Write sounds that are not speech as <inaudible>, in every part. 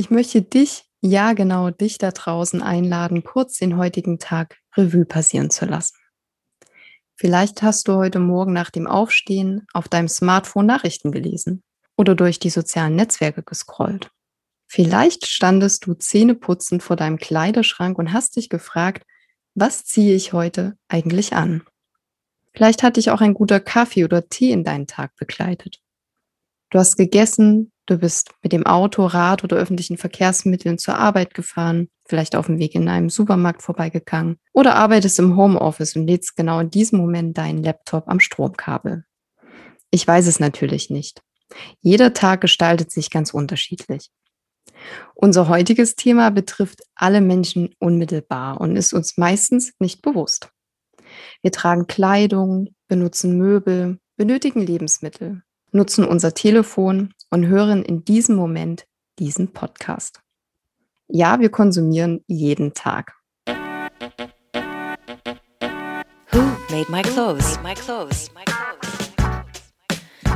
Ich möchte dich, ja genau dich da draußen einladen, kurz den heutigen Tag Revue passieren zu lassen. Vielleicht hast du heute Morgen nach dem Aufstehen auf deinem Smartphone Nachrichten gelesen oder durch die sozialen Netzwerke gescrollt. Vielleicht standest du zähneputzend vor deinem Kleiderschrank und hast dich gefragt, was ziehe ich heute eigentlich an? Vielleicht hat dich auch ein guter Kaffee oder Tee in deinen Tag begleitet. Du hast gegessen, du bist mit dem Auto, Rad oder öffentlichen Verkehrsmitteln zur Arbeit gefahren, vielleicht auf dem Weg in einem Supermarkt vorbeigegangen oder arbeitest im Homeoffice und lädst genau in diesem Moment deinen Laptop am Stromkabel. Ich weiß es natürlich nicht. Jeder Tag gestaltet sich ganz unterschiedlich. Unser heutiges Thema betrifft alle Menschen unmittelbar und ist uns meistens nicht bewusst. Wir tragen Kleidung, benutzen Möbel, benötigen Lebensmittel, nutzen unser Telefon und hören in diesem Moment diesen Podcast. Ja, wir konsumieren jeden Tag. Who made my clothes? My clothes.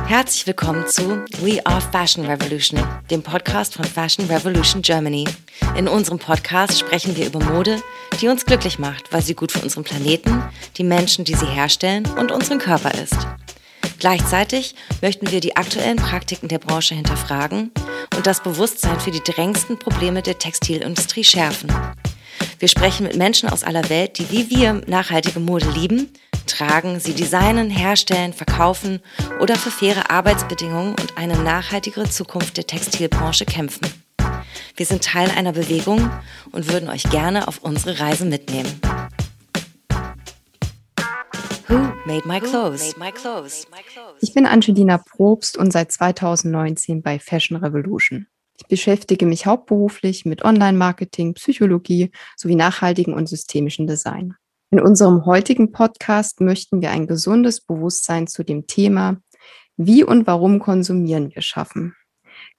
Herzlich willkommen zu We Are Fashion Revolution, dem Podcast von Fashion Revolution Germany. In unserem Podcast sprechen wir über Mode, die uns glücklich macht, weil sie gut für unseren Planeten, die Menschen, die sie herstellen und unseren Körper ist. Gleichzeitig möchten wir die aktuellen Praktiken der Branche hinterfragen und das Bewusstsein für die drängendsten Probleme der Textilindustrie schärfen. Wir sprechen mit Menschen aus aller Welt, die wie wir nachhaltige Mode lieben tragen, sie designen, herstellen, verkaufen oder für faire Arbeitsbedingungen und eine nachhaltigere Zukunft der Textilbranche kämpfen. Wir sind Teil einer Bewegung und würden euch gerne auf unsere Reise mitnehmen. Who made my clothes? Ich bin Angelina Probst und seit 2019 bei Fashion Revolution. Ich beschäftige mich hauptberuflich mit Online-Marketing, Psychologie sowie nachhaltigen und systemischen Design. In unserem heutigen Podcast möchten wir ein gesundes Bewusstsein zu dem Thema, wie und warum konsumieren wir schaffen.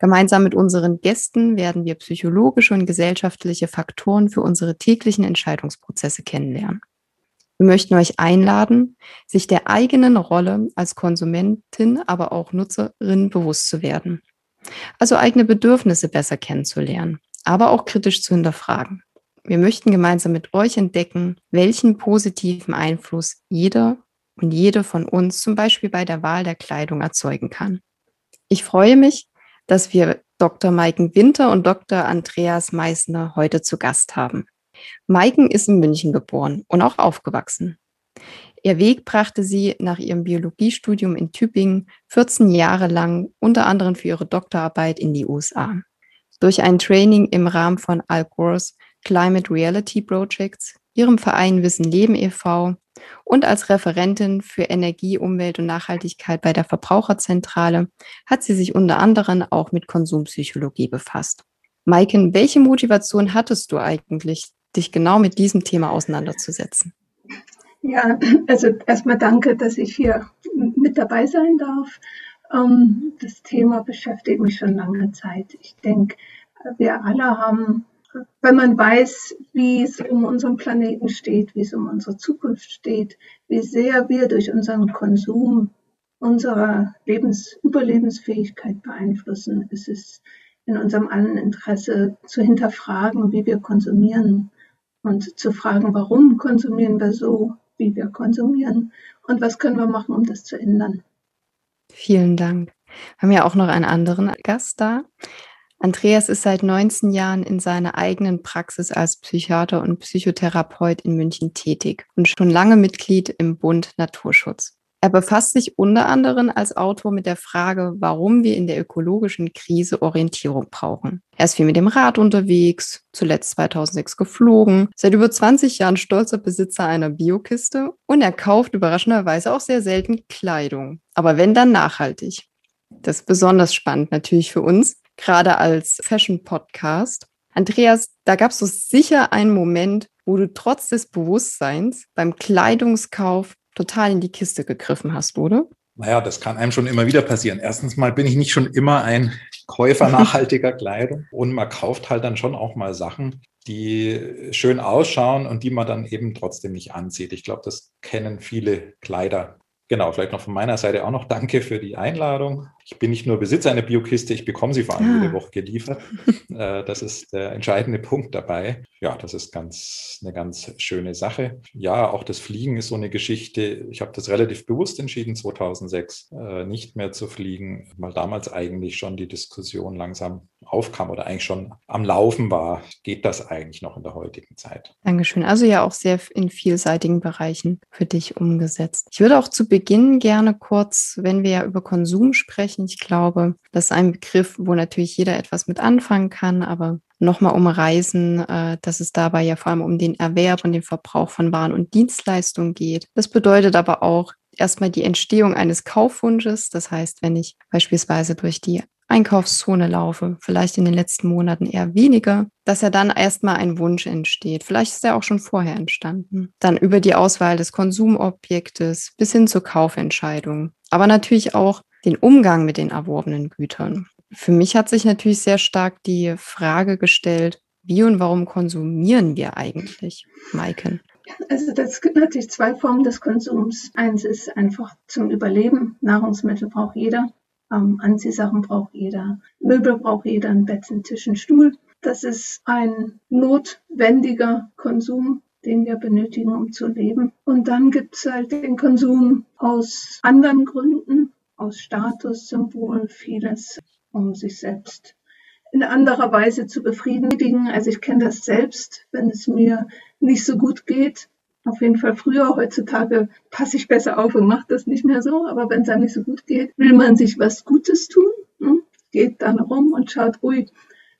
Gemeinsam mit unseren Gästen werden wir psychologische und gesellschaftliche Faktoren für unsere täglichen Entscheidungsprozesse kennenlernen. Wir möchten euch einladen, sich der eigenen Rolle als Konsumentin, aber auch Nutzerin bewusst zu werden. Also eigene Bedürfnisse besser kennenzulernen, aber auch kritisch zu hinterfragen. Wir möchten gemeinsam mit euch entdecken, welchen positiven Einfluss jeder und jede von uns zum Beispiel bei der Wahl der Kleidung erzeugen kann. Ich freue mich, dass wir Dr. Maiken Winter und Dr. Andreas Meissner heute zu Gast haben. Maiken ist in München geboren und auch aufgewachsen. Ihr Weg brachte sie nach ihrem Biologiestudium in Tübingen 14 Jahre lang unter anderem für ihre Doktorarbeit in die USA. Durch ein Training im Rahmen von Al Gores Climate Reality Projects, ihrem Verein Wissen Leben e.V. und als Referentin für Energie, Umwelt und Nachhaltigkeit bei der Verbraucherzentrale hat sie sich unter anderem auch mit Konsumpsychologie befasst. Maiken, welche Motivation hattest du eigentlich, dich genau mit diesem Thema auseinanderzusetzen? Ja, also erstmal danke, dass ich hier mit dabei sein darf. Ähm, das Thema beschäftigt mich schon lange Zeit. Ich denke, wir alle haben wenn man weiß, wie es um unseren Planeten steht, wie es um unsere Zukunft steht, wie sehr wir durch unseren Konsum unsere Lebens Überlebensfähigkeit beeinflussen, ist es in unserem allen Interesse zu hinterfragen, wie wir konsumieren und zu fragen, warum konsumieren wir so, wie wir konsumieren und was können wir machen, um das zu ändern. Vielen Dank. Wir haben ja auch noch einen anderen Gast da. Andreas ist seit 19 Jahren in seiner eigenen Praxis als Psychiater und Psychotherapeut in München tätig und schon lange Mitglied im Bund Naturschutz. Er befasst sich unter anderem als Autor mit der Frage, warum wir in der ökologischen Krise Orientierung brauchen. Er ist viel mit dem Rad unterwegs, zuletzt 2006 geflogen, seit über 20 Jahren stolzer Besitzer einer Biokiste und er kauft überraschenderweise auch sehr selten Kleidung. Aber wenn dann nachhaltig. Das ist besonders spannend natürlich für uns, gerade als Fashion-Podcast. Andreas, da gab es so sicher einen Moment, wo du trotz des Bewusstseins beim Kleidungskauf total in die Kiste gegriffen hast, oder? Naja, das kann einem schon immer wieder passieren. Erstens mal bin ich nicht schon immer ein Käufer <laughs> nachhaltiger Kleidung und man kauft halt dann schon auch mal Sachen, die schön ausschauen und die man dann eben trotzdem nicht anzieht. Ich glaube, das kennen viele Kleider Genau, vielleicht noch von meiner Seite auch noch danke für die Einladung. Ich bin nicht nur Besitzer einer Biokiste, ich bekomme sie vor allem ah. jede Woche geliefert. <laughs> Äh, das ist der entscheidende Punkt dabei. Ja, das ist ganz eine ganz schöne Sache. Ja, auch das Fliegen ist so eine Geschichte. Ich habe das relativ bewusst entschieden, 2006 äh, nicht mehr zu fliegen, weil damals eigentlich schon die Diskussion langsam aufkam oder eigentlich schon am Laufen war. Geht das eigentlich noch in der heutigen Zeit? Dankeschön. Also ja auch sehr in vielseitigen Bereichen für dich umgesetzt. Ich würde auch zu Beginn gerne kurz, wenn wir ja über Konsum sprechen, ich glaube, das ist ein Begriff, wo natürlich jeder etwas mit anfangen kann, aber nochmal umreißen, äh, dass es dabei ja vor allem um den Erwerb und den Verbrauch von Waren und Dienstleistungen geht. Das bedeutet aber auch erstmal die Entstehung eines Kaufwunsches. Das heißt, wenn ich beispielsweise durch die Einkaufszone laufe, vielleicht in den letzten Monaten eher weniger, dass ja dann erstmal ein Wunsch entsteht. Vielleicht ist er auch schon vorher entstanden. Dann über die Auswahl des Konsumobjektes bis hin zur Kaufentscheidung. Aber natürlich auch den Umgang mit den erworbenen Gütern. Für mich hat sich natürlich sehr stark die Frage gestellt, wie und warum konsumieren wir eigentlich, Maiken? Also es gibt natürlich zwei Formen des Konsums. Eins ist einfach zum Überleben. Nahrungsmittel braucht jeder. Ähm, Anziehsachen braucht jeder. Möbel braucht jeder. Ein Bett, ein Tisch, ein Stuhl. Das ist ein notwendiger Konsum, den wir benötigen, um zu leben. Und dann gibt es halt den Konsum aus anderen Gründen, aus Statussymbol, vieles um sich selbst in anderer Weise zu befriedigen. Also ich kenne das selbst, wenn es mir nicht so gut geht. Auf jeden Fall früher, heutzutage passe ich besser auf und mache das nicht mehr so. Aber wenn es einem nicht so gut geht, will man sich was Gutes tun, hm? geht dann rum und schaut, ui,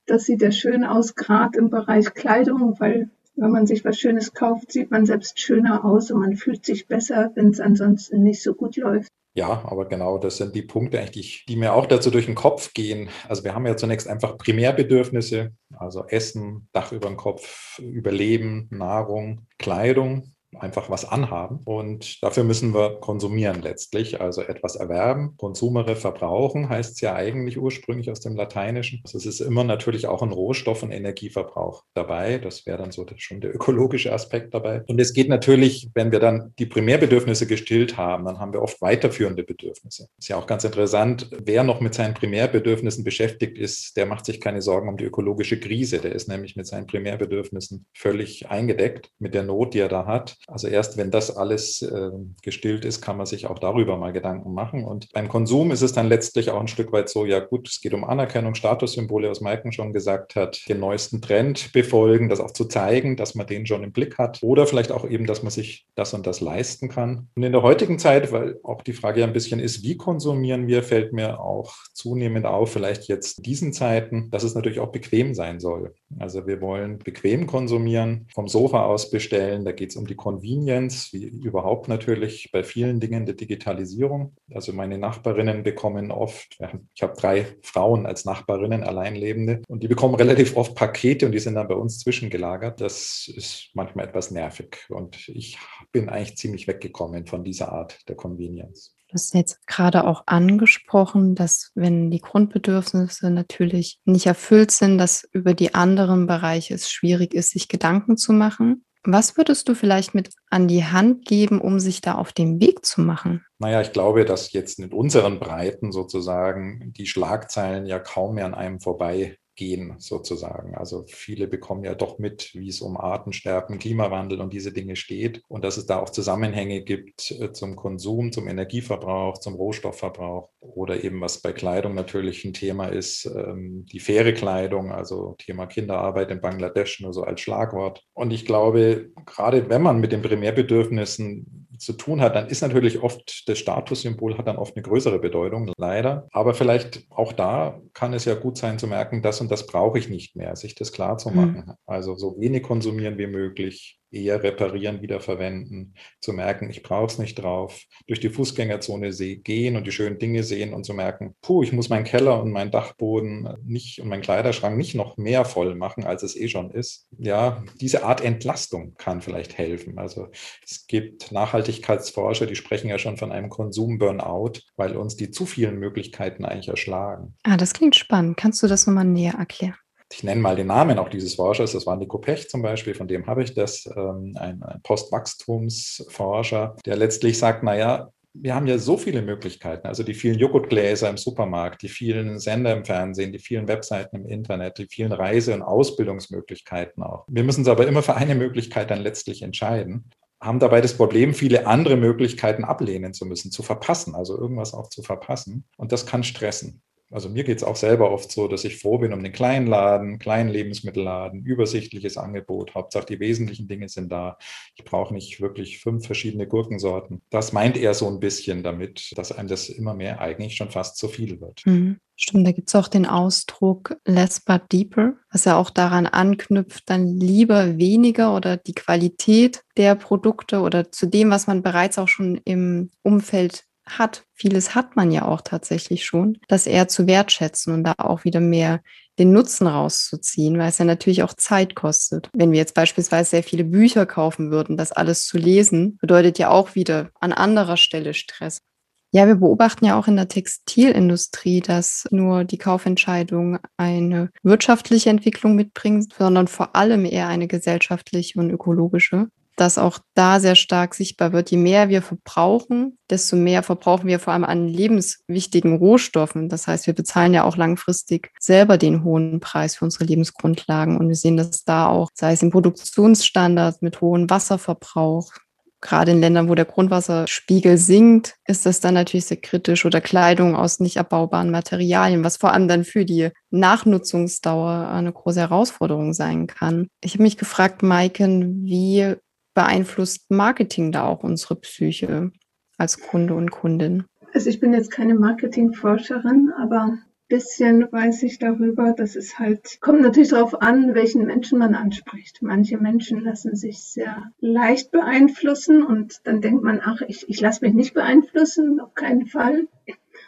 das sieht ja schön aus, gerade im Bereich Kleidung, weil wenn man sich was Schönes kauft, sieht man selbst schöner aus und man fühlt sich besser, wenn es ansonsten nicht so gut läuft. Ja, aber genau, das sind die Punkte eigentlich, die mir auch dazu durch den Kopf gehen. Also wir haben ja zunächst einfach Primärbedürfnisse, also Essen, Dach über dem Kopf, Überleben, Nahrung, Kleidung einfach was anhaben. Und dafür müssen wir konsumieren letztlich, also etwas erwerben. Konsumere verbrauchen heißt es ja eigentlich ursprünglich aus dem Lateinischen. Also es ist immer natürlich auch ein Rohstoff- und Energieverbrauch dabei. Das wäre dann so schon der ökologische Aspekt dabei. Und es geht natürlich, wenn wir dann die Primärbedürfnisse gestillt haben, dann haben wir oft weiterführende Bedürfnisse. Ist ja auch ganz interessant, wer noch mit seinen Primärbedürfnissen beschäftigt ist, der macht sich keine Sorgen um die ökologische Krise. Der ist nämlich mit seinen Primärbedürfnissen völlig eingedeckt mit der Not, die er da hat. Also erst wenn das alles äh, gestillt ist, kann man sich auch darüber mal Gedanken machen. Und beim Konsum ist es dann letztlich auch ein Stück weit so, ja gut, es geht um Anerkennung, Statussymbole, was Maiken schon gesagt hat, den neuesten Trend befolgen, das auch zu zeigen, dass man den schon im Blick hat. Oder vielleicht auch eben, dass man sich das und das leisten kann. Und in der heutigen Zeit, weil auch die Frage ja ein bisschen ist, wie konsumieren wir, fällt mir auch zunehmend auf, vielleicht jetzt in diesen Zeiten, dass es natürlich auch bequem sein soll. Also wir wollen bequem konsumieren, vom Sofa aus bestellen, da geht es um die Konsumieren Convenience, wie überhaupt natürlich bei vielen Dingen der Digitalisierung. Also meine Nachbarinnen bekommen oft, ich habe drei Frauen als Nachbarinnen, Alleinlebende, und die bekommen relativ oft Pakete und die sind dann bei uns zwischengelagert. Das ist manchmal etwas nervig und ich bin eigentlich ziemlich weggekommen von dieser Art der Convenience. Du hast jetzt gerade auch angesprochen, dass wenn die Grundbedürfnisse natürlich nicht erfüllt sind, dass über die anderen Bereiche es schwierig ist, sich Gedanken zu machen. Was würdest du vielleicht mit an die Hand geben, um sich da auf den Weg zu machen? Naja, ich glaube, dass jetzt in unseren Breiten sozusagen die Schlagzeilen ja kaum mehr an einem vorbei gehen sozusagen. Also viele bekommen ja doch mit, wie es um Artensterben, Klimawandel und diese Dinge steht und dass es da auch Zusammenhänge gibt äh, zum Konsum, zum Energieverbrauch, zum Rohstoffverbrauch oder eben was bei Kleidung natürlich ein Thema ist, ähm, die faire Kleidung, also Thema Kinderarbeit in Bangladesch nur so als Schlagwort. Und ich glaube, gerade wenn man mit den Primärbedürfnissen zu tun hat, dann ist natürlich oft das Statussymbol hat dann oft eine größere Bedeutung, leider. Aber vielleicht auch da kann es ja gut sein zu merken, das und das brauche ich nicht mehr, sich das klar zu mhm. machen. Mhm. Also so wenig konsumieren wie möglich, eher reparieren, wiederverwenden, zu merken, ich brauche es nicht drauf, durch die Fußgängerzone gehen und die schönen Dinge sehen und zu merken, puh, ich muss meinen Keller und meinen Dachboden nicht und meinen Kleiderschrank nicht noch mehr voll machen, als es eh schon ist. Ja, diese Art Entlastung kann vielleicht helfen. Also es gibt Nachhaltigkeitsforscher, die sprechen ja schon von einem Konsum-Burnout, weil uns die zu vielen Möglichkeiten eigentlich erschlagen. Ah, das klingt spannend. Kannst du das nochmal näher erklären? Ich nenne mal den Namen auch dieses Forschers, das war Nico Pech zum Beispiel, von dem habe ich das, ähm, ein, Postwachstumsforscher, der letztlich sagt, naja, wir haben ja so viele Möglichkeiten, also die vielen Joghurtgläser im Supermarkt, die vielen Sender im Fernsehen, die vielen Webseiten im Internet, die vielen Reise- und Ausbildungsmöglichkeiten auch. Wir müssen uns aber immer für eine Möglichkeit dann letztlich entscheiden haben dabei das Problem, viele andere Möglichkeiten ablehnen zu müssen, zu verpassen, also irgendwas auch zu verpassen. Und das kann stressen. Also mir geht es auch selber oft so, dass ich froh bin um den kleinen Laden, kleinen Lebensmittelladen, übersichtliches Angebot. Hauptsache die wesentlichen Dinge sind da. Ich brauche nicht wirklich fünf verschiedene Gurkensorten. Das meint er so ein bisschen damit, dass einem das immer mehr eigentlich schon fast zu viel wird. Mhm. Stimmt, da gibt es auch den Ausdruck less but deeper, was ja auch daran anknüpft, dann lieber weniger oder die Qualität der Produkte oder zu dem, was man bereits auch schon im Umfeld hat, vieles hat man ja auch tatsächlich schon, das eher zu wertschätzen und da auch wieder mehr den Nutzen rauszuziehen, weil es ja natürlich auch Zeit kostet. Wenn wir jetzt beispielsweise sehr viele Bücher kaufen würden, das alles zu lesen, bedeutet ja auch wieder an anderer Stelle Stress. Ja, wir beobachten ja auch in der Textilindustrie, dass nur die Kaufentscheidung eine wirtschaftliche Entwicklung mitbringt, sondern vor allem eher eine gesellschaftliche und ökologische dass auch da sehr stark sichtbar wird, je mehr wir verbrauchen, desto mehr verbrauchen wir vor allem an lebenswichtigen Rohstoffen. Das heißt, wir bezahlen ja auch langfristig selber den hohen Preis für unsere Lebensgrundlagen. Und wir sehen das da auch, sei es im Produktionsstandard mit hohem Wasserverbrauch. Gerade in Ländern, wo der Grundwasserspiegel sinkt, ist das dann natürlich sehr kritisch oder Kleidung aus nicht abbaubaren Materialien, was vor allem dann für die Nachnutzungsdauer eine große Herausforderung sein kann. Ich habe mich gefragt, Maiken, wie beeinflusst Marketing da auch unsere Psyche als Kunde und Kundin? Also ich bin jetzt keine Marketingforscherin, aber ein bisschen weiß ich darüber, dass es halt, kommt natürlich darauf an, welchen Menschen man anspricht. Manche Menschen lassen sich sehr leicht beeinflussen und dann denkt man, ach, ich, ich lasse mich nicht beeinflussen, auf keinen Fall.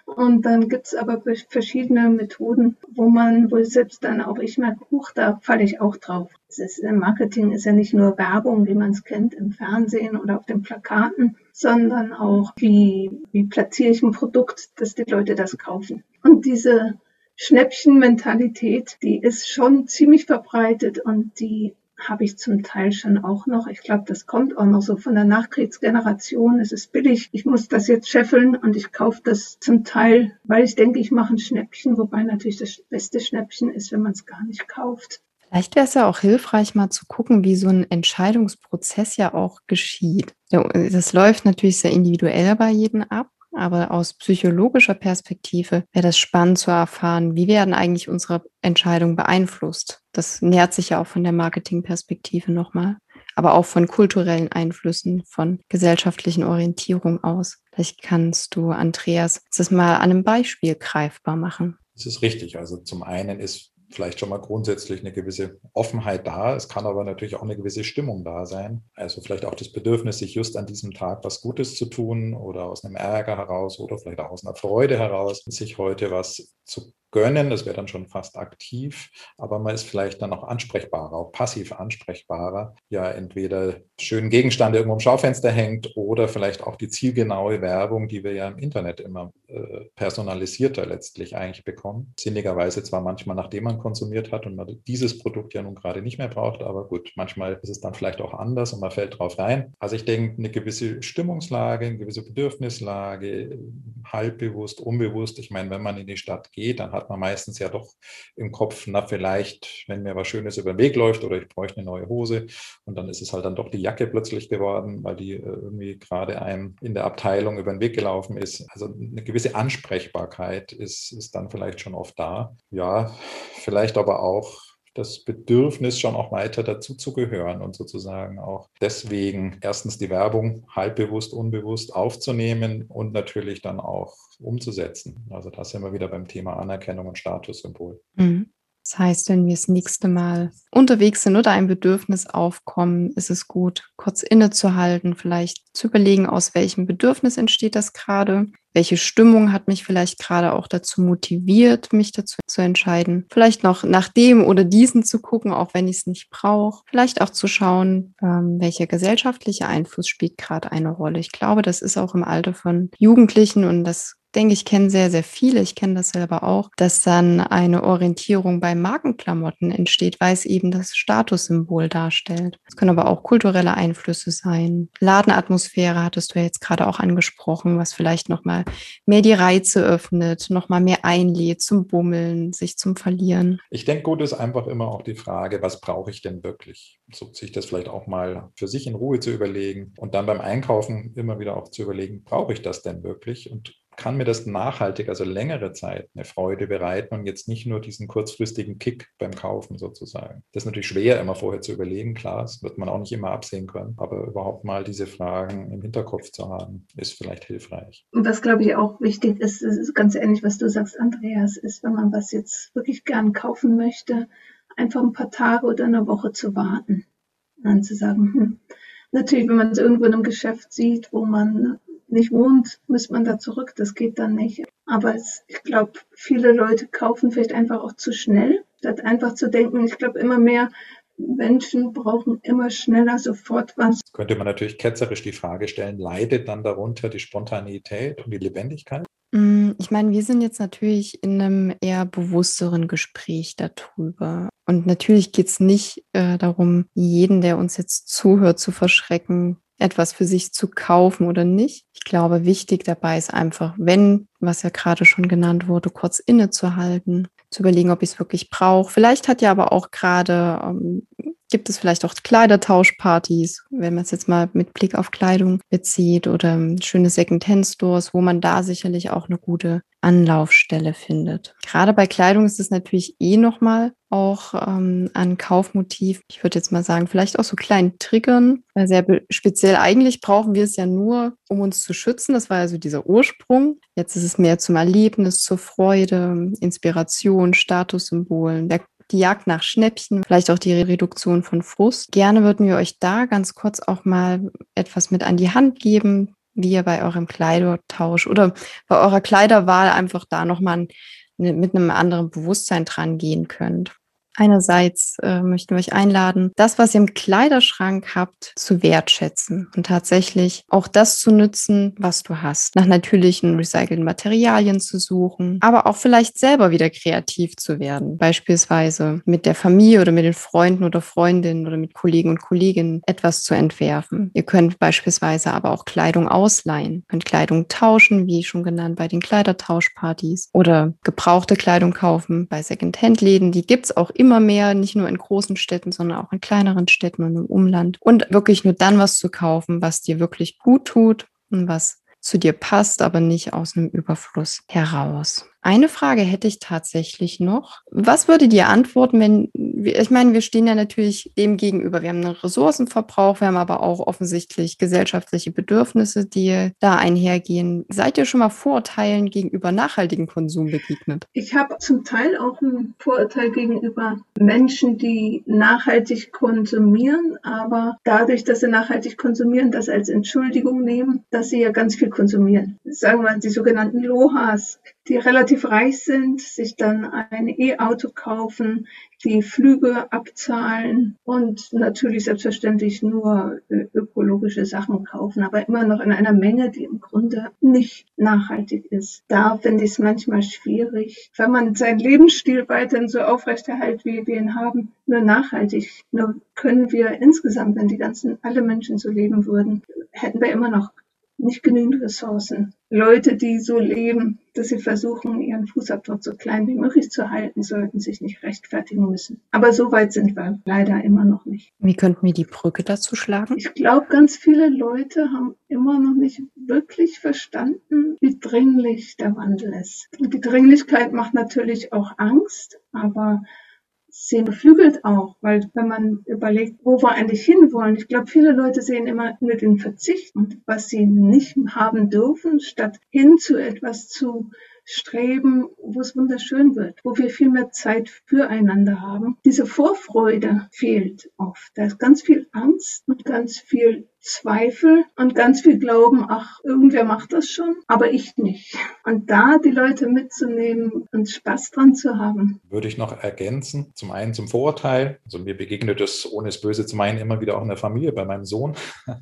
Und dann gibt es aber verschiedene Methoden, wo man, wo selbst dann auch ich merke, huch, da falle ich auch drauf. Ist, Marketing ist ja nicht nur Werbung, wie man es kennt im Fernsehen oder auf den Plakaten, sondern auch, wie, wie platziere ich ein Produkt, dass die Leute das kaufen. Und diese Schnäppchenmentalität, die ist schon ziemlich verbreitet und die habe ich zum Teil schon auch noch. Ich glaube, das kommt auch noch so von der Nachkriegsgeneration. Es ist billig. Ich muss das jetzt scheffeln und ich kaufe das zum Teil, weil ich denke, ich mache ein Schnäppchen, wobei natürlich das beste Schnäppchen ist, wenn man es gar nicht kauft. Vielleicht wäre es ja auch hilfreich, mal zu gucken, wie so ein Entscheidungsprozess ja auch geschieht. Das läuft natürlich sehr individuell bei jedem ab. Aber aus psychologischer Perspektive wäre das spannend zu erfahren, wie werden eigentlich unsere Entscheidungen beeinflusst. Das nähert sich ja auch von der Marketingperspektive nochmal, aber auch von kulturellen Einflüssen, von gesellschaftlichen Orientierung aus. Vielleicht kannst du, Andreas, das mal an einem Beispiel greifbar machen. Das ist richtig. Also zum einen ist vielleicht schon mal grundsätzlich eine gewisse Offenheit da. Es kann aber natürlich auch eine gewisse Stimmung da sein. Also vielleicht auch das Bedürfnis, sich just an diesem Tag was Gutes zu tun oder aus einem Ärger heraus oder vielleicht auch aus einer Freude heraus, sich heute was zu gönnen, das wäre dann schon fast aktiv, aber man ist vielleicht dann auch ansprechbarer, auch passiv ansprechbarer. Ja, entweder schönen Gegenstand irgendwo im Schaufenster hängt oder vielleicht auch die zielgenaue Werbung, die wir ja im Internet immer äh, personalisierter letztlich eigentlich bekommen. Sinnigerweise zwar manchmal, nachdem man konsumiert hat und man dieses Produkt ja nun gerade nicht mehr braucht, aber gut, manchmal ist es dann vielleicht auch anders und man fällt drauf rein. Also ich denke, eine gewisse Stimmungslage, eine gewisse Bedürfnislage, halbbewusst, unbewusst. Ich meine, wenn man in die Stadt geht, dann hat man meistens ja doch im Kopf, na vielleicht, wenn mir was Schönes über den Weg läuft oder ich bräuchte eine neue Hose und dann ist es halt dann doch die Jacke plötzlich geworden, weil die äh, irgendwie gerade einem in der Abteilung über den Weg gelaufen ist. Also eine gewisse Ansprechbarkeit ist, ist dann vielleicht schon oft da. Ja, vielleicht aber auch das Bedürfnis, schon auch weiter dazu zu gehören und sozusagen auch deswegen erstens die Werbung halbbewusst, unbewusst aufzunehmen und natürlich dann auch umzusetzen. Also da sind wir wieder beim Thema Anerkennung und Statussymbol. Mhm. Das heißt, wenn wir das nächste Mal unterwegs sind oder ein Bedürfnis aufkommen, ist es gut, kurz innezuhalten, vielleicht zu überlegen, aus welchem Bedürfnis entsteht das gerade, welche Stimmung hat mich vielleicht gerade auch dazu motiviert, mich dazu zu entscheiden. Vielleicht noch nach dem oder diesen zu gucken, auch wenn ich es nicht brauche. Vielleicht auch zu schauen, ähm, welcher gesellschaftliche Einfluss spielt gerade eine Rolle. Ich glaube, das ist auch im Alter von Jugendlichen und das denke, ich kenne sehr, sehr viele, ich kenne das selber auch, dass dann eine Orientierung bei Markenklamotten entsteht, weil es eben das Statussymbol darstellt. Es können aber auch kulturelle Einflüsse sein. Ladenatmosphäre hattest du ja jetzt gerade auch angesprochen, was vielleicht nochmal mehr die Reize öffnet, nochmal mehr einlädt zum Bummeln, sich zum Verlieren. Ich denke, gut ist einfach immer auch die Frage, was brauche ich denn wirklich? So sich das vielleicht auch mal für sich in Ruhe zu überlegen und dann beim Einkaufen immer wieder auch zu überlegen, brauche ich das denn wirklich? Und kann mir das nachhaltig, also längere Zeit, eine Freude bereiten und jetzt nicht nur diesen kurzfristigen Kick beim Kaufen sozusagen. Das ist natürlich schwer, immer vorher zu überlegen, klar, das wird man auch nicht immer absehen können, aber überhaupt mal diese Fragen im Hinterkopf zu haben, ist vielleicht hilfreich. Und was, glaube ich, auch wichtig ist, ist ganz ähnlich, was du sagst, Andreas, ist, wenn man was jetzt wirklich gern kaufen möchte, einfach ein paar Tage oder eine Woche zu warten. Und dann zu sagen, hm, natürlich, wenn man es irgendwo in einem Geschäft sieht, wo man nicht wohnt, muss man da zurück. Das geht dann nicht. Aber es, ich glaube, viele Leute kaufen vielleicht einfach auch zu schnell, statt einfach zu denken, ich glaube, immer mehr Menschen brauchen immer schneller sofort was. Könnte man natürlich ketzerisch die Frage stellen, leidet dann darunter die Spontanität und die Lebendigkeit? Mm, ich meine, wir sind jetzt natürlich in einem eher bewussteren Gespräch darüber. Und natürlich geht es nicht äh, darum, jeden, der uns jetzt zuhört, zu verschrecken, etwas für sich zu kaufen oder nicht. Ich glaube, wichtig dabei ist einfach, wenn, was ja gerade schon genannt wurde, kurz innezuhalten, zu überlegen, ob ich es wirklich brauche. Vielleicht hat ja aber auch gerade, ähm, gibt es vielleicht auch Kleidertauschpartys, wenn man es jetzt mal mit Blick auf Kleidung bezieht oder ähm, schöne Second-Hand-Stores, wo man da sicherlich auch eine gute Anlaufstelle findet. Gerade bei Kleidung ist es natürlich eh nochmal auch ähm, ein Kaufmotiv. Ich würde jetzt mal sagen, vielleicht auch so kleinen Triggern. Sehr speziell eigentlich brauchen wir es ja nur, um uns zu schützen. Das war also dieser Ursprung. Jetzt ist es mehr zum Erlebnis, zur Freude, Inspiration, Statussymbolen, der die Jagd nach Schnäppchen, vielleicht auch die Reduktion von Frust. Gerne würden wir euch da ganz kurz auch mal etwas mit an die Hand geben, wie ihr bei eurem Kleidertausch oder bei eurer Kleiderwahl einfach da nochmal mit einem anderen Bewusstsein dran gehen könnt. Einerseits äh, möchten wir euch einladen, das, was ihr im Kleiderschrank habt, zu wertschätzen und tatsächlich auch das zu nutzen, was du hast. Nach natürlichen recycelten Materialien zu suchen, aber auch vielleicht selber wieder kreativ zu werden. Beispielsweise mit der Familie oder mit den Freunden oder Freundinnen oder mit Kollegen und Kolleginnen etwas zu entwerfen. Ihr könnt beispielsweise aber auch Kleidung ausleihen, könnt Kleidung tauschen, wie schon genannt, bei den Kleidertauschpartys oder gebrauchte Kleidung kaufen bei Secondhand-Läden. Die gibt's auch immer immer mehr, nicht nur in großen Städten, sondern auch in kleineren Städten und im Umland. Und wirklich nur dann was zu kaufen, was dir wirklich gut tut und was zu dir passt, aber nicht aus einem Überfluss heraus. Eine Frage hätte ich tatsächlich noch. Was würdet ihr antworten, wenn, ich meine, wir stehen ja natürlich dem gegenüber. Wir haben einen Ressourcenverbrauch, wir haben aber auch offensichtlich gesellschaftliche Bedürfnisse, die da einhergehen. Seid ihr schon mal Vorurteilen gegenüber nachhaltigem Konsum begegnet? Ich habe zum Teil auch ein Vorurteil gegenüber Menschen, die nachhaltig konsumieren, aber dadurch, dass sie nachhaltig konsumieren, das als Entschuldigung nehmen, dass sie ja ganz viel konsumieren. Sagen wir mal die sogenannten Lohas, die relativ reich sind, sich dann ein E-Auto kaufen, die Flüge abzahlen und natürlich selbstverständlich nur äh, ökologische Sachen kaufen, aber immer noch in einer Menge, die im Grunde nicht nachhaltig ist. Da finde ich es manchmal schwierig, wenn man seinen Lebensstil weiterhin so aufrechterhält, wie wir ihn haben, nur nachhaltig. Nur können wir insgesamt, wenn die ganzen, alle Menschen so leben würden, hätten wir immer noch nicht genügend Ressourcen. Leute, die so leben, dass sie versuchen, ihren Fußabdruck so klein wie möglich zu halten, sollten sich nicht rechtfertigen müssen. Aber so weit sind wir leider immer noch nicht. Wie könnten wir die Brücke dazu schlagen? Ich glaube, ganz viele Leute haben immer noch nicht wirklich verstanden, wie dringlich der Wandel ist. Und die Dringlichkeit macht natürlich auch Angst, aber sie beflügelt auch, weil wenn man überlegt, wo wir eigentlich hinwollen, ich glaube, viele Leute sehen immer nur den Verzicht und was sie nicht haben dürfen, statt hin zu etwas zu streben, wo es wunderschön wird, wo wir viel mehr Zeit füreinander haben. Diese Vorfreude fehlt oft. Da ist ganz viel Angst und ganz viel Zweifel und ganz viel Glauben, ach, irgendwer macht das schon, aber ich nicht. Und da die Leute mitzunehmen und Spaß dran zu haben. Würde ich noch ergänzen. Zum einen zum Vorurteil. Also mir begegnet es, ohne es böse zu meinen, immer wieder auch in der Familie bei meinem Sohn, <laughs>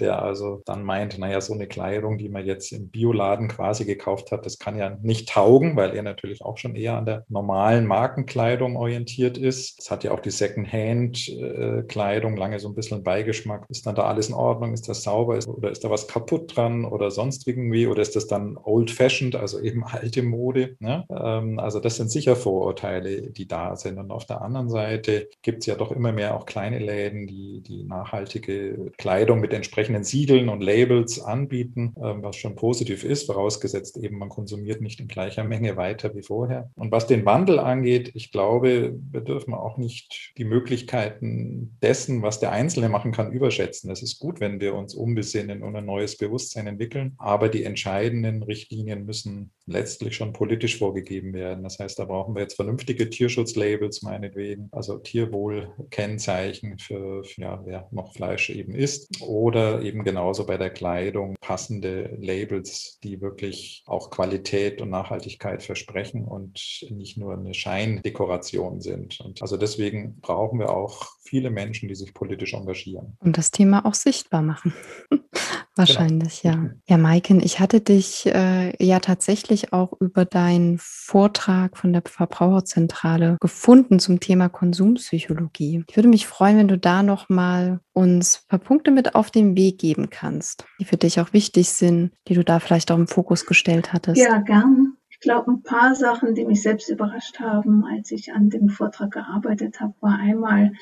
der also dann meint, naja, so eine Kleidung, die man jetzt im Bioladen quasi gekauft hat, das kann ja nicht taugen, weil er natürlich auch schon eher an der normalen Markenkleidung orientiert ist. Es hat ja auch die Second-Hand-Kleidung lange so ein bisschen Beigeschmack. Ist dann da alles in Ordnung? Ist das sauber? oder ist da was kaputt dran oder sonst irgendwie? Oder ist das dann old-fashioned, also eben <laughs> alte Mode? Ne? Also das sind sicher Vorurteile, die da sind. Und auf der anderen Seite gibt es ja doch immer mehr auch kleine Läden, die, die nachhaltige Kleidung mit entsprechenden Siegeln und Labels anbieten, was schon positiv ist, vorausgesetzt eben man konsumiert nicht in gleicher Menge weiter wie vorher. Und was den Wandel angeht, ich glaube, wir dürfen auch nicht die Möglichkeiten dessen, was der Einzelne machen kann, überschätzen. Es ist gut, wenn wir uns umbesinnen und ein neues Bewusstsein entwickeln, aber die entscheidenden Richtlinien müssen letztlich schon politisch vorgegeben werden. Das heißt, da brauchen wir jetzt vernünftige Tierschutzlabels meinetwegen, also Tierwohlkennzeichen für, für ja, wer noch Fleisch eben isst oder eben genauso bei der Kleidung passende Labels, die wirklich auch Qualität und Nachhaltigkeit versprechen und nicht nur eine Scheindekoration sind. Und also deswegen brauchen wir auch viele Menschen, die sich politisch engagieren. Und das Thema auch sichtbar machen. <laughs> Wahrscheinlich, genau. ja. Ja, Maiken, ich hatte dich äh, ja tatsächlich auch über deinen Vortrag von der Verbraucherzentrale gefunden zum Thema Konsumpsychologie. Ich würde mich freuen, wenn du da nochmal uns ein paar Punkte mit auf den Weg geben kannst, die für dich auch wichtig sind, die du da vielleicht auch im Fokus gestellt hattest. Ja, gern. Ich glaube, ein paar Sachen, die mich selbst überrascht haben, als ich an dem Vortrag gearbeitet habe, war einmal,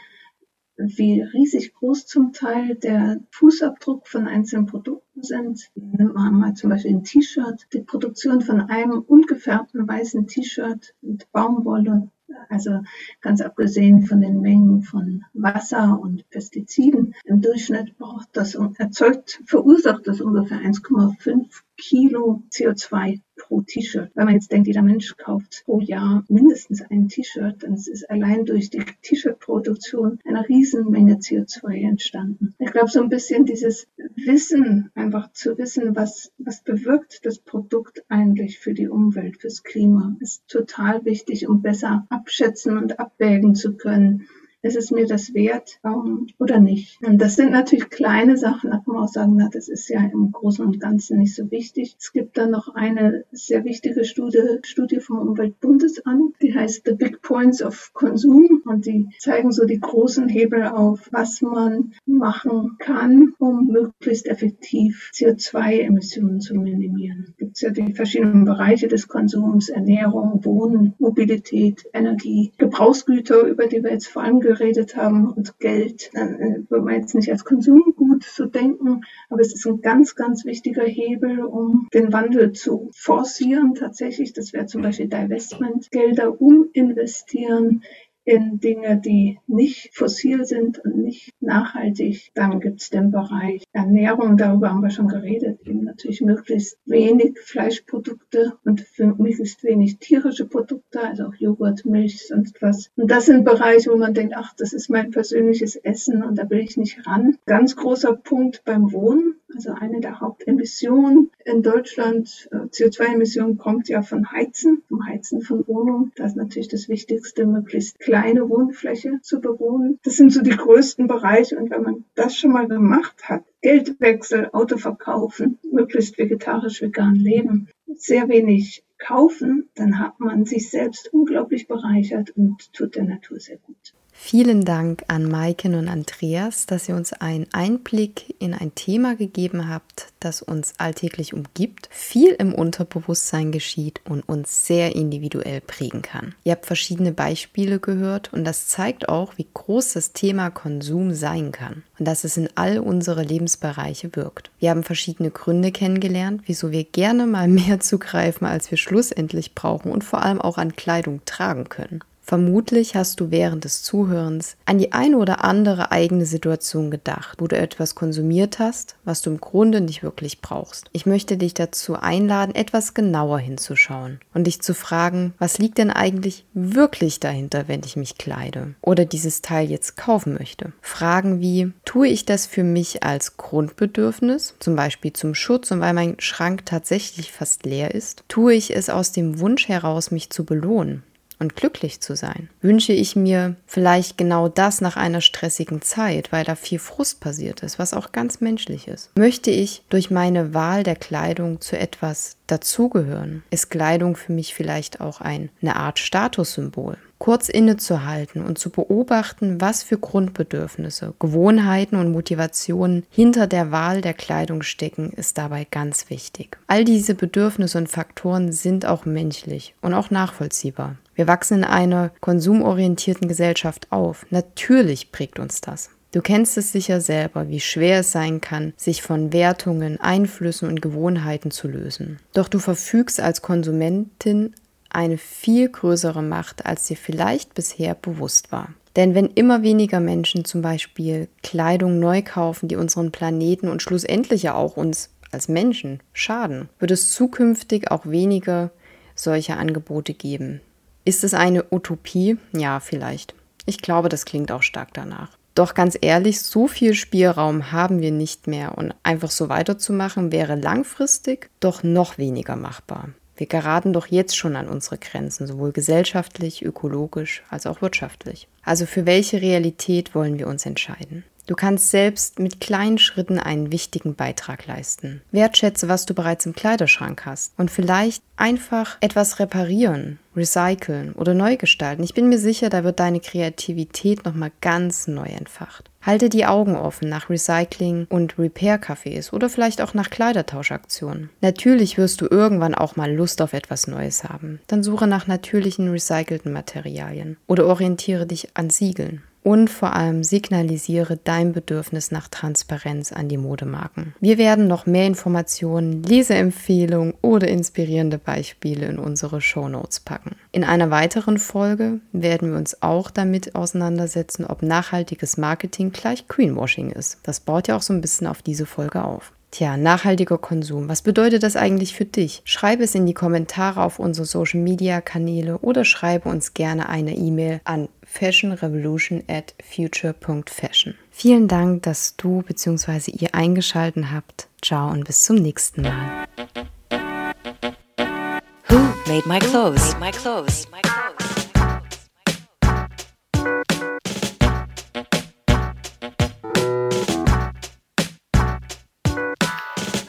wie riesig groß zum Teil der Fußabdruck von einzelnen Produkten sind. Nimmt man mal zum Beispiel ein T-Shirt. Die Produktion von einem ungefärbten weißen T-Shirt mit Baumwolle, also ganz abgesehen von den Mengen von Wasser und Pestiziden, im Durchschnitt braucht das erzeugt, verursacht das ungefähr 1,5 Kilo CO2 pro T-Shirt. Wenn man jetzt denkt, jeder Mensch kauft pro Jahr mindestens ein T-Shirt, dann ist allein durch die T-Shirt-Produktion eine Riesenmenge CO2 entstanden. Ich glaube, so ein bisschen dieses Wissen, einfach zu wissen, was, was bewirkt das Produkt eigentlich für die Umwelt, fürs Klima, ist total wichtig, um besser abschätzen und abwägen zu können, ist es mir das wert ähm, oder nicht? Und das sind natürlich kleine Sachen, da kann man auch sagen, na, das ist ja im Großen und Ganzen nicht so wichtig. Es gibt dann noch eine sehr wichtige Studie, Studie vom Umweltbundesamt, die heißt The Big Points of Consume und die zeigen so die großen Hebel auf, was man machen kann, um möglichst effektiv CO2-Emissionen zu minimieren. Es gibt ja die verschiedenen Bereiche des Konsums, Ernährung, Wohnen, Mobilität, Energie, Gebrauchsgüter, über die wir jetzt vor allem geredet haben und Geld, äh, würde man jetzt nicht als Konsumgut so denken, aber es ist ein ganz, ganz wichtiger Hebel, um den Wandel zu forcieren. Tatsächlich, das wäre zum Beispiel Divestment, Gelder uminvestieren in Dinge, die nicht fossil sind und nicht nachhaltig. Dann gibt es den Bereich Ernährung, darüber haben wir schon geredet, eben natürlich möglichst wenig Fleischprodukte und möglichst wenig tierische Produkte, also auch Joghurt, Milch, sonst was. Und das sind Bereiche, wo man denkt, ach, das ist mein persönliches Essen und da will ich nicht ran. Ganz großer Punkt beim Wohnen. Also eine der Hauptemissionen in Deutschland, äh, CO2-Emissionen kommt ja von Heizen, vom Heizen von Wohnungen. Das ist natürlich das Wichtigste, möglichst kleine Wohnfläche zu bewohnen. Das sind so die größten Bereiche. Und wenn man das schon mal gemacht hat, Geldwechsel, Auto verkaufen, möglichst vegetarisch vegan leben, sehr wenig kaufen, dann hat man sich selbst unglaublich bereichert und tut der Natur sehr gut. Vielen Dank an Maiken und Andreas, dass ihr uns einen Einblick in ein Thema gegeben habt, das uns alltäglich umgibt, viel im Unterbewusstsein geschieht und uns sehr individuell prägen kann. Ihr habt verschiedene Beispiele gehört und das zeigt auch, wie groß das Thema Konsum sein kann und dass es in all unsere Lebensbereiche wirkt. Wir haben verschiedene Gründe kennengelernt, wieso wir gerne mal <laughs> mehr zugreifen, als wir schlussendlich brauchen und vor allem auch an Kleidung tragen können. Vermutlich hast du während des Zuhörens an die eine oder andere eigene Situation gedacht, wo du etwas konsumiert hast, was du im Grunde nicht wirklich brauchst. Ich möchte dich dazu einladen, etwas genauer hinzuschauen und dich zu fragen, was liegt denn eigentlich wirklich dahinter, wenn ich mich kleide oder dieses Teil jetzt kaufen möchte. Fragen wie, tue ich das für mich als Grundbedürfnis, zum Beispiel zum Schutz und weil mein Schrank tatsächlich fast leer ist? Tue ich es aus dem Wunsch heraus, mich zu belohnen? Und glücklich zu sein? Wünsche ich mir vielleicht genau das nach einer stressigen Zeit, weil da viel Frust passiert ist, was auch ganz menschlich ist? Möchte ich durch meine Wahl der Kleidung zu etwas dazugehören? Ist Kleidung für mich vielleicht auch ein, eine Art Statussymbol? Kurz innezuhalten und zu beobachten, was für Grundbedürfnisse, Gewohnheiten und Motivationen hinter der Wahl der Kleidung stecken, ist dabei ganz wichtig. All diese Bedürfnisse und Faktoren sind auch menschlich und auch nachvollziehbar. Wir wachsen in einer konsumorientierten Gesellschaft auf. Natürlich prägt uns das. Du kennst es sicher selber, wie schwer es sein kann, sich von Wertungen, Einflüssen und Gewohnheiten zu lösen. Doch du verfügst als Konsumentin eine viel größere Macht, als dir vielleicht bisher bewusst war. Denn wenn immer weniger Menschen zum Beispiel Kleidung neu kaufen, die unseren Planeten und schlussendlich ja auch uns als Menschen schaden, wird es zukünftig auch weniger solche Angebote geben. Ist es eine Utopie? Ja, vielleicht. Ich glaube, das klingt auch stark danach. Doch ganz ehrlich, so viel Spielraum haben wir nicht mehr und einfach so weiterzumachen wäre langfristig doch noch weniger machbar. Wir geraten doch jetzt schon an unsere Grenzen, sowohl gesellschaftlich, ökologisch als auch wirtschaftlich. Also für welche Realität wollen wir uns entscheiden? Du kannst selbst mit kleinen Schritten einen wichtigen Beitrag leisten. Wertschätze, was du bereits im Kleiderschrank hast und vielleicht einfach etwas reparieren, recyceln oder neu gestalten. Ich bin mir sicher, da wird deine Kreativität nochmal ganz neu entfacht. Halte die Augen offen nach Recycling- und Repair-Cafés oder vielleicht auch nach Kleidertauschaktionen. Natürlich wirst du irgendwann auch mal Lust auf etwas Neues haben. Dann suche nach natürlichen recycelten Materialien oder orientiere dich an Siegeln und vor allem signalisiere dein Bedürfnis nach Transparenz an die Modemarken. Wir werden noch mehr Informationen, Leseempfehlungen oder inspirierende Beispiele in unsere Shownotes packen. In einer weiteren Folge werden wir uns auch damit auseinandersetzen, ob nachhaltiges Marketing gleich Greenwashing ist. Das baut ja auch so ein bisschen auf diese Folge auf. Tja, nachhaltiger Konsum. Was bedeutet das eigentlich für dich? Schreibe es in die Kommentare auf unsere Social Media Kanäle oder schreibe uns gerne eine E-Mail an fashionrevolution at future.fashion. Vielen Dank, dass du bzw. ihr eingeschaltet habt. Ciao und bis zum nächsten Mal. Who made my clothes? Who made my clothes?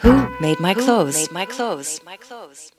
Who made my clothes? Who made my clothes?